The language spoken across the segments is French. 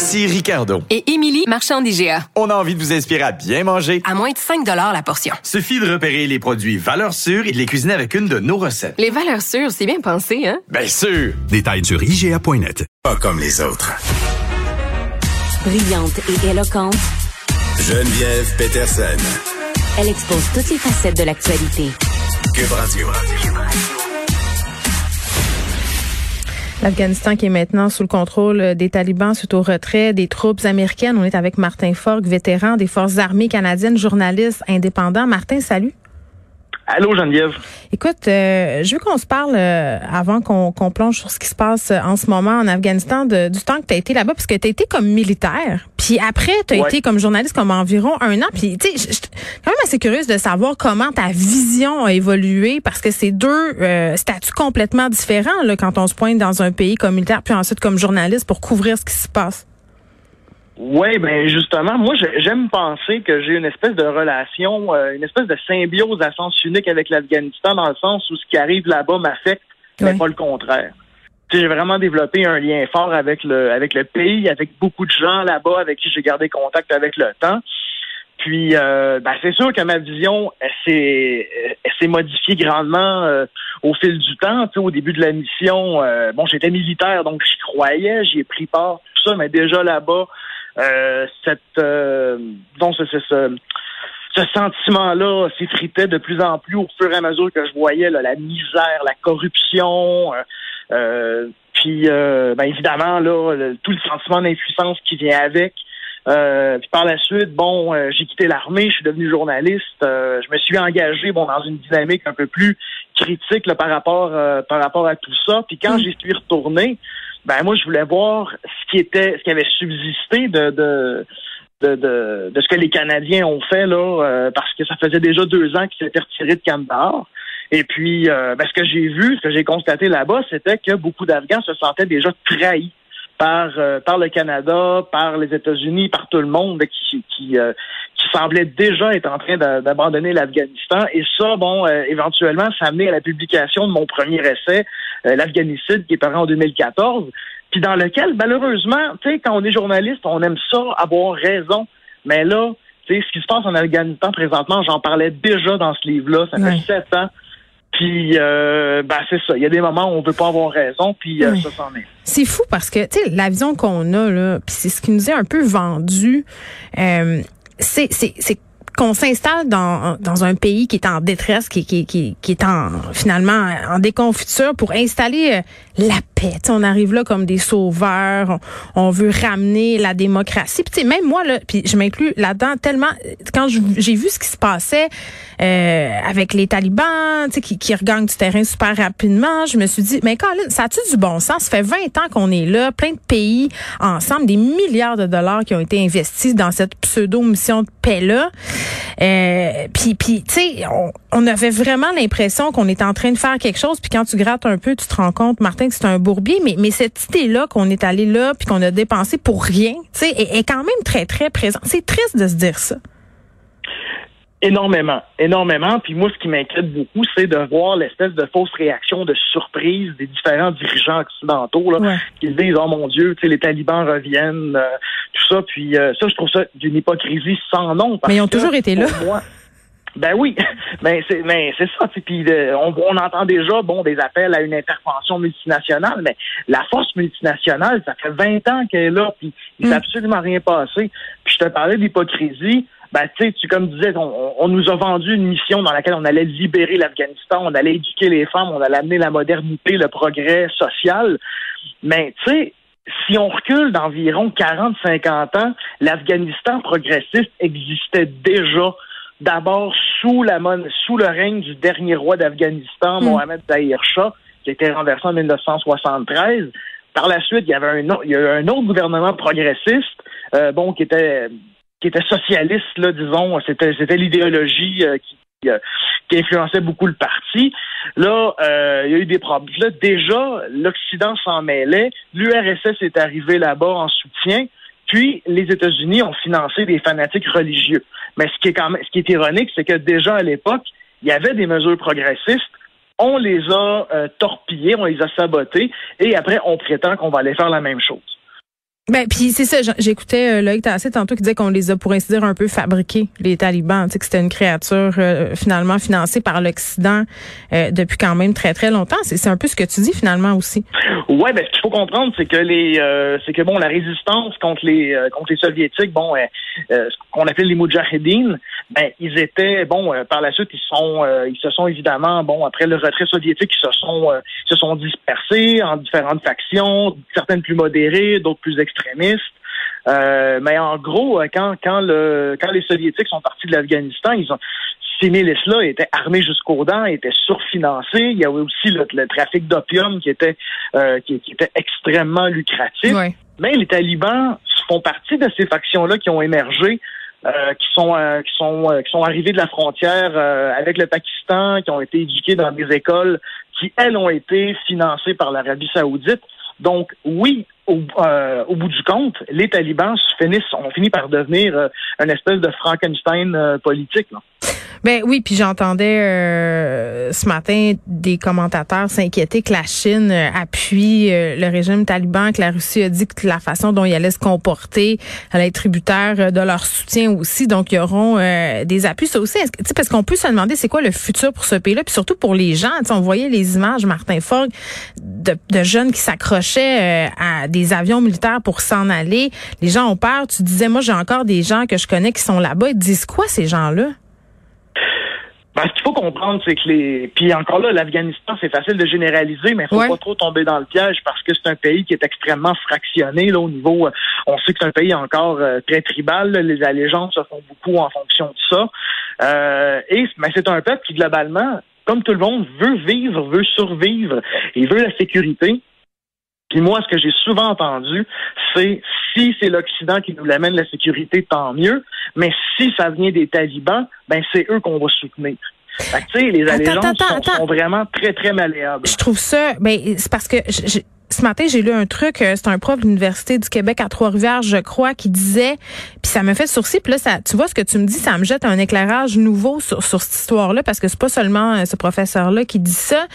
Ici Ricardo. Et Émilie, marchand d'IGA. On a envie de vous inspirer à bien manger. À moins de 5 la portion. Suffit de repérer les produits valeurs sûres et de les cuisiner avec une de nos recettes. Les valeurs sûres, c'est bien pensé, hein? Bien sûr! Détails sur IGA.net. Pas comme les autres. Brillante et éloquente, Geneviève Peterson. elle expose toutes les facettes de l'actualité. Cube Radio. L'Afghanistan qui est maintenant sous le contrôle des talibans suite au retrait des troupes américaines. On est avec Martin Fogg, vétéran des forces armées canadiennes, journaliste indépendant. Martin, salut. Allô Geneviève. Écoute, euh, je veux qu'on se parle euh, avant qu'on plonge sur ce qui se passe en ce moment en Afghanistan de- du temps que tu as été là-bas, parce que tu as été comme militaire. Puis après, tu as Ouais. été comme journaliste comme environ un an. Puis tu sais, je je suis quand même assez curieuse de savoir comment ta vision a évolué, parce que c'est deux euh, statuts complètement différents là, quand on se pointe dans un pays comme militaire, puis ensuite comme journaliste pour couvrir ce qui se passe. Oui, ben justement, moi j'ai- j'aime penser que j'ai une espèce de relation, euh, une espèce de symbiose à sens unique avec l'Afghanistan dans le sens où ce qui arrive là-bas m'affecte, mais pas le contraire. J'ai vraiment développé un lien fort avec le avec le pays, avec beaucoup de gens là-bas avec qui j'ai gardé contact avec le temps. Puis, euh, ben, c'est sûr que ma vision elle s'est modifiée grandement euh, au fil du temps. Tu sais, au début de la mission, euh, bon, j'étais militaire, donc j'y croyais, j'y ai pris part, tout ça, mais déjà là-bas, cette, euh, donc ce, ce, ce, ce sentiment-là s'effritait de plus en plus au fur et à mesure que je voyais là, la misère, la corruption. euh, euh, puis, euh, ben, évidemment, là, le- tout le sentiment d'impuissance qui vient avec. Euh, puis par la suite, bon, euh, j'ai quitté l'armée, je suis devenu journaliste. euh, je me suis engagé, bon, dans une dynamique un peu plus critique là, par rapport euh, par rapport à tout ça. Puis quand j'y suis retourné, ben moi, je voulais voir ce qui était, ce qui avait subsisté de de de, de, de ce que les Canadiens ont fait là, euh, parce que ça faisait déjà deux ans qu'ils s'étaient retirés de Kandahar. Et puis, euh, ben, ce que j'ai vu, ce que j'ai constaté là-bas, c'était que beaucoup d'Afghans se sentaient déjà trahis par euh, par le Canada, par les États-Unis, par tout le monde qui qui, euh, qui semblait déjà être en train d'a- d'abandonner l'Afghanistan. Et ça, bon, euh, éventuellement, ça a amené à la publication de mon premier essai, euh, l'Afghanicide, qui est paru en 2014, puis dans lequel, malheureusement, tu sais, quand on est journaliste, on aime ça, avoir raison. Mais là, tu sais, ce qui se passe en Afghanistan présentement, j'en parlais déjà dans ce livre-là, ça fait sept ans. Puis, euh, ben, c'est ça. Il y a des moments où on veut pas avoir raison, puis euh, ça s'en est. C'est fou parce que, tu sais, la vision qu'on a, là, puis c'est ce qui nous est un peu vendu, euh, c'est qu'on s'installe dans, dans un pays qui est en détresse, qui, qui, qui, qui est en, finalement, en déconfiture pour installer euh, la paix. On arrive là comme des sauveurs, on, veut ramener la démocratie. Puis, même moi, là, puis je m'inclus là-dedans tellement, quand j'ai vu ce qui se passait euh, avec les talibans, qui, qui regagnent du terrain super rapidement, je me suis dit, mais Colin, ça a-tu du bon sens? Ça fait 20 ans qu'on est là, plein de pays ensemble, des milliards de dollars qui ont été investis dans cette pseudo-mission de paix-là. Euh, puis, puis tu sais, on, on avait vraiment l'impression qu'on était en train de faire quelque chose. Puis quand tu grattes un peu, tu te rends compte, Martin, que c'est un bourbier. Mais, mais cette idée-là qu'on est allé là puis qu'on a dépensé pour rien, tu sais, est, est quand même très, très présente. C'est triste de se dire ça. Énormément, énormément. Puis moi, ce qui m'inquiète beaucoup, c'est de voir l'espèce de fausse réaction de surprise des différents dirigeants occidentaux là, Ouais. qui se disent oh mon Dieu, tu sais, les talibans reviennent, euh, tout ça. Puis euh, ça, je trouve ça d'une hypocrisie sans nom. parce Mais ils ont que, toujours été là. moi, ben oui, ben c'est mais c'est ça. Puis on, on entend déjà bon des appels à une intervention multinationale, mais la force multinationale, ça fait 20 ans qu'elle est là, puis il s'est Mm. absolument rien passé. Puis je te parlais d'hypocrisie. Ben, tu sais, tu, comme disais, on, on- on nous a vendu une mission dans laquelle on allait libérer l'Afghanistan, on allait éduquer les femmes, on allait amener la modernité, le progrès social. Mais, tu sais, si on recule d'environ 40-50 ans, l'Afghanistan progressiste existait déjà. D'abord sous la sous le règne du dernier roi d'Afghanistan, Mm. Mohamed Zahir Shah, qui a été renversé en 1973. Par la suite, il y avait un, il y a eu un autre gouvernement progressiste, euh, bon, qui était qui était socialiste, là, disons, c'était c'était l'idéologie euh, qui, euh, qui influençait beaucoup le parti. Là, euh, il y a eu des problèmes. Là, déjà, l'Occident s'en mêlait. L'URSS est arrivé là-bas en soutien. Puis, les États-Unis ont financé des fanatiques religieux. Mais ce qui est ironique, c'est que déjà à l'époque, il y avait des mesures progressistes. On les a euh, torpillées, on les a sabotées, et après, on prétend qu'on va aller faire la même chose. Ben, puis c'est ça, j'écoutais euh, Loïc Tassé tantôt qui disait qu'on les a, pour ainsi dire, un peu fabriqués, les talibans. Tu sais, que c'était une créature euh, finalement financée par l'Occident euh, depuis quand même très, très longtemps. C'est un peu ce que tu dis finalement aussi. Ouais, ben ce qu'il faut comprendre, c'est que les, euh, c'est que bon, la résistance contre les euh, contre les soviétiques, bon, euh, ce qu'on appelle les Moudjahidines, ben ils étaient bon par la suite ils sont ils se sont évidemment bon après le retrait soviétique ils se sont se sont dispersés en différentes factions, certaines plus modérées, d'autres plus extrémistes. Euh, mais en gros, euh, quand quand le quand les soviétiques sont partis de l'Afghanistan, ils ont ces milices-là étaient armées jusqu'aux dents, étaient surfinancées. Il y avait aussi le, le trafic d'opium qui était euh, qui, qui était extrêmement lucratif. Mais les talibans font partie de ces factions-là qui ont émergé, euh, qui sont euh, qui sont qui sont arrivés de la frontière avec le Pakistan, qui ont été éduqués dans des écoles qui elles ont été financées par l'Arabie Saoudite. Donc oui, au, euh, au bout du compte, les talibans finissent, ont fini par devenir euh, une espèce de Frankenstein euh, politique. Là. Ben oui, puis j'entendais euh, ce matin des commentateurs s'inquiéter que la Chine euh, appuie euh, le régime taliban, que la Russie a dit que la façon dont il allait se comporter allait être tributaire euh, de leur soutien aussi. Donc, il y auront euh, des appuis. Ça aussi, que- parce qu'on peut se demander c'est quoi le futur pour ce pays-là, puis surtout pour les gens. Tu sais, on voyait les images, Martin Fogg, de, de jeunes qui s'accrochaient à des avions militaires pour s'en aller. Les gens ont peur. Tu disais, moi, j'ai encore des gens que je connais qui sont là-bas. Ils disent quoi, ces gens-là? Ben, ce qu'il faut comprendre, c'est que les. Puis encore là, l'Afghanistan, c'est facile de généraliser, mais il faut Ouais. pas trop tomber dans le piège parce que c'est un pays qui est extrêmement fractionné là, au niveau. euh, on sait que c'est un pays encore euh, très tribal. là, les allégeances se font beaucoup en fonction de ça. Euh, et mais c'est un peuple qui, globalement, comme tout le monde, veut vivre, veut survivre et veut la sécurité. Puis moi, ce que j'ai souvent entendu, c'est si c'est l'Occident qui nous l'amène la sécurité, tant mieux. Mais si ça vient des talibans, ben c'est eux qu'on va soutenir. Fait que, tu sais, les Attends, allégeances attends, sont, attends. sont vraiment très, très malléables. Je trouve ça, ben c'est parce que je- je- ce matin j'ai lu un truc, euh, c'est un prof de l'université du Québec à Trois-Rivières, je crois, qui disait, puis ça me fait sourciller, puis là ça, tu vois ce que tu me dis, ça me jette un éclairage nouveau sur, sur cette histoire-là, parce que c'est pas seulement euh, ce professeur-là qui dit ça.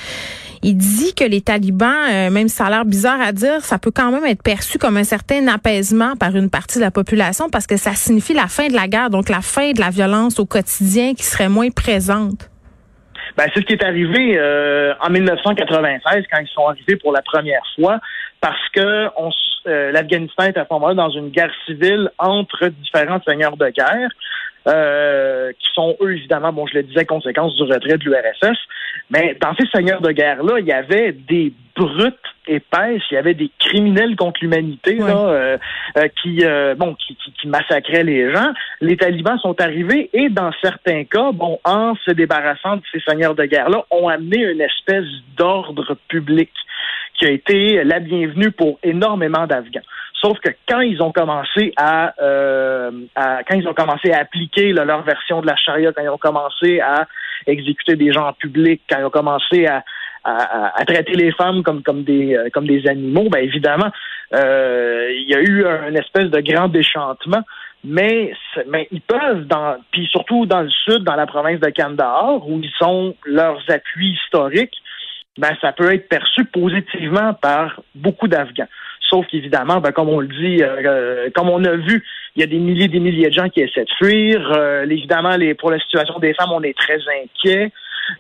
Il dit que les talibans, euh, même si ça a l'air bizarre à dire, ça peut quand même être perçu comme un certain apaisement par une partie de la population parce que ça signifie la fin de la guerre, donc la fin de la violence au quotidien qui serait moins présente. Ben, c'est ce qui est arrivé euh, en 1996 quand ils sont arrivés pour la première fois, parce que on euh, l'Afghanistan est à ce moment-là dans une guerre civile entre différents seigneurs de guerre, euh, qui sont eux évidemment, bon, je le disais, conséquence du retrait de l'URSS. Mais dans ces seigneurs de guerre-là, il y avait des brutes épaisses, il y avait des criminels contre l'humanité Ouais. là, euh, euh, qui, euh, bon, qui, qui, qui massacraient les gens. Les talibans sont arrivés et dans certains cas, bon, en se débarrassant de ces seigneurs de guerre-là, ont amené une espèce d'ordre public qui a été la bienvenue pour énormément d'Afghans. Sauf que quand ils ont commencé à, euh, à- quand ils ont commencé à appliquer leur version de la charia, quand ils ont commencé à exécuter des gens en public, quand ils ont commencé à, à, à- traiter les femmes comme comme des euh, comme des animaux, ben évidemment, euh, il y a eu un espèce de grand déchantement. Mais, mais ils peuvent, dans, puis surtout dans le sud, dans la province de Kandahar, où ils ont leurs appuis historiques, ben ça peut être perçu positivement par beaucoup d'Afghans. Sauf qu'évidemment, ben, comme on le dit, euh, euh, comme on a vu, il y a des milliers et des milliers de gens qui essaient de fuir. Euh, évidemment, les, pour la situation des femmes, on est très inquiets.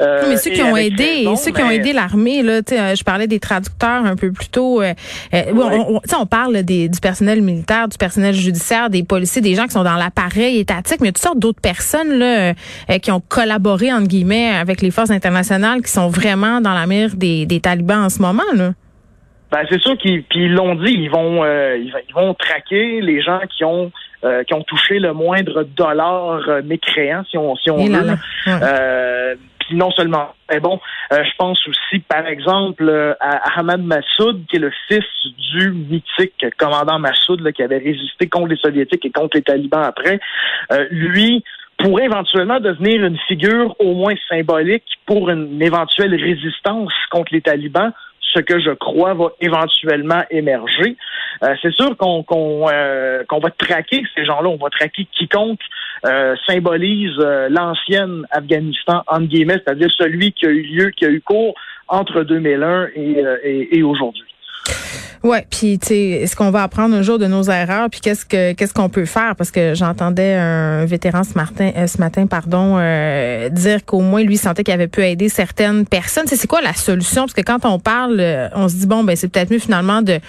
Euh, mais ceux qui ont aidé, raison, ceux qui ont aidé l'armée, là, tu sais, euh, je parlais des traducteurs un peu plus tôt. euh, euh, Ouais. on, on- parle des, du personnel militaire, du personnel judiciaire, des policiers, des gens qui sont dans l'appareil étatique, mais toutes sortes d'autres personnes là, euh, qui ont collaboré entre guillemets avec les forces internationales, qui sont vraiment dans la mire des, des talibans en ce moment. Là. Ben, c'est sûr qu'ils puis ils l'ont dit, ils vont euh, ils, vont- traquer les gens qui ont euh, qui ont touché le moindre dollar euh, mécréant, si on si on veut. Euh, puis non seulement, mais bon, euh, je pense aussi, par exemple, euh, à Ahmad Massoud, qui est le fils du mythique commandant Massoud, là, qui avait résisté contre les Soviétiques et contre les talibans après. Euh, lui pourrait éventuellement devenir une figure au moins symbolique pour une éventuelle résistance contre les talibans ce que je crois va éventuellement émerger. Euh, c'est sûr qu'on qu'on euh, va traquer ces gens-là, on va traquer quiconque euh, symbolise l'ancienne Afghanistan entre guillemets, c'est-à-dire celui qui a eu lieu, qui a eu cours entre 2001 et, et, et aujourd'hui. Ouais, puis tu sais, est-ce qu'on va apprendre un jour de nos erreurs, puis qu'est-ce que qu'est-ce qu'on peut faire? Parce que j'entendais un vétéran ce matin, euh, ce matin, pardon, euh, dire qu'au moins lui sentait qu'il avait pu aider certaines personnes. C'est quoi la solution? Parce que quand on parle, euh, on se dit bon, ben c'est peut-être mieux finalement de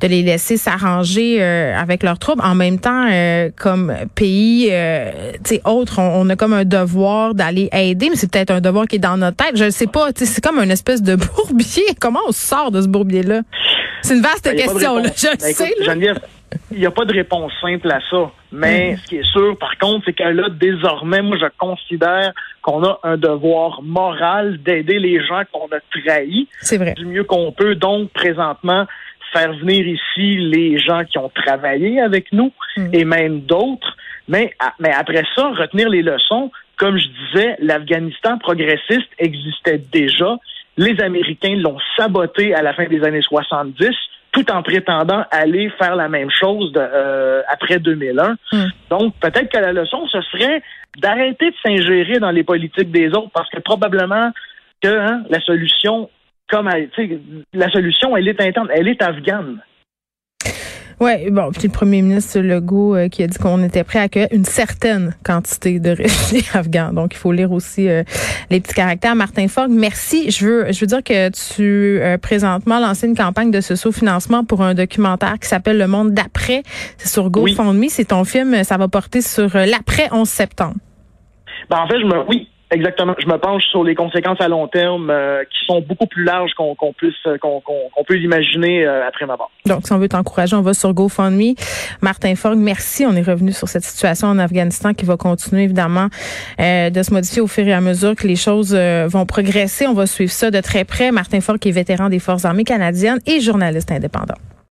de les laisser s'arranger avec leurs troubles. En même temps, comme pays, euh, tu sais, autre, on, a comme un devoir d'aller aider, mais c'est peut-être un devoir qui est dans notre tête. Je ne sais pas. C'est comme une espèce de bourbier. Comment on sort de ce bourbier-là? C'est une vaste ben, question, là, je ben, sais. il n'y a pas de réponse simple à ça. Mais mm. ce qui est sûr, par contre, c'est que là, désormais, moi, je considère qu'on a un devoir moral d'aider les gens qu'on a trahis. C'est vrai. Du mieux qu'on peut. Donc, présentement, faire venir ici les gens qui ont travaillé avec nous mm. et même d'autres. Mais, mais après ça, retenir les leçons. Comme je disais, l'Afghanistan progressiste existait déjà. Les Américains l'ont saboté à la fin des années 70 tout en prétendant aller faire la même chose euh, après 2001. Hmm. Donc, peut-être que la leçon, ce serait d'arrêter de s'ingérer dans les politiques des autres, parce que probablement que hein, la solution, comme la solution, elle est interne, elle est afghane. Oui, bon, puis le premier ministre Legault euh, qui a dit qu'on était prêt à accueillir une certaine quantité de réfugiés afghans. Donc, il faut lire aussi euh, les petits caractères. Martin Fogg, merci. Je veux, je veux dire que tu euh, présentement lancé une campagne de ce sous-financement pour un documentaire qui s'appelle Le Monde d'après. C'est sur GoFundMe. C'est ton film. Ça va porter sur l'après 11 septembre. Ben, en fait, je me, oui, Exactement. Je me penche sur les conséquences à long terme euh, qui sont beaucoup plus larges qu'on puisse euh, qu'on peut l'imaginer euh, après ma mort. Donc, si on veut t'encourager, on va sur GoFundMe. Martin Fogg, merci. On est revenu sur cette situation en Afghanistan qui va continuer évidemment de se modifier au fur et à mesure que les choses vont progresser. On va suivre ça de très près. Martin Fogg, qui est vétéran des Forces armées canadiennes et journaliste indépendant.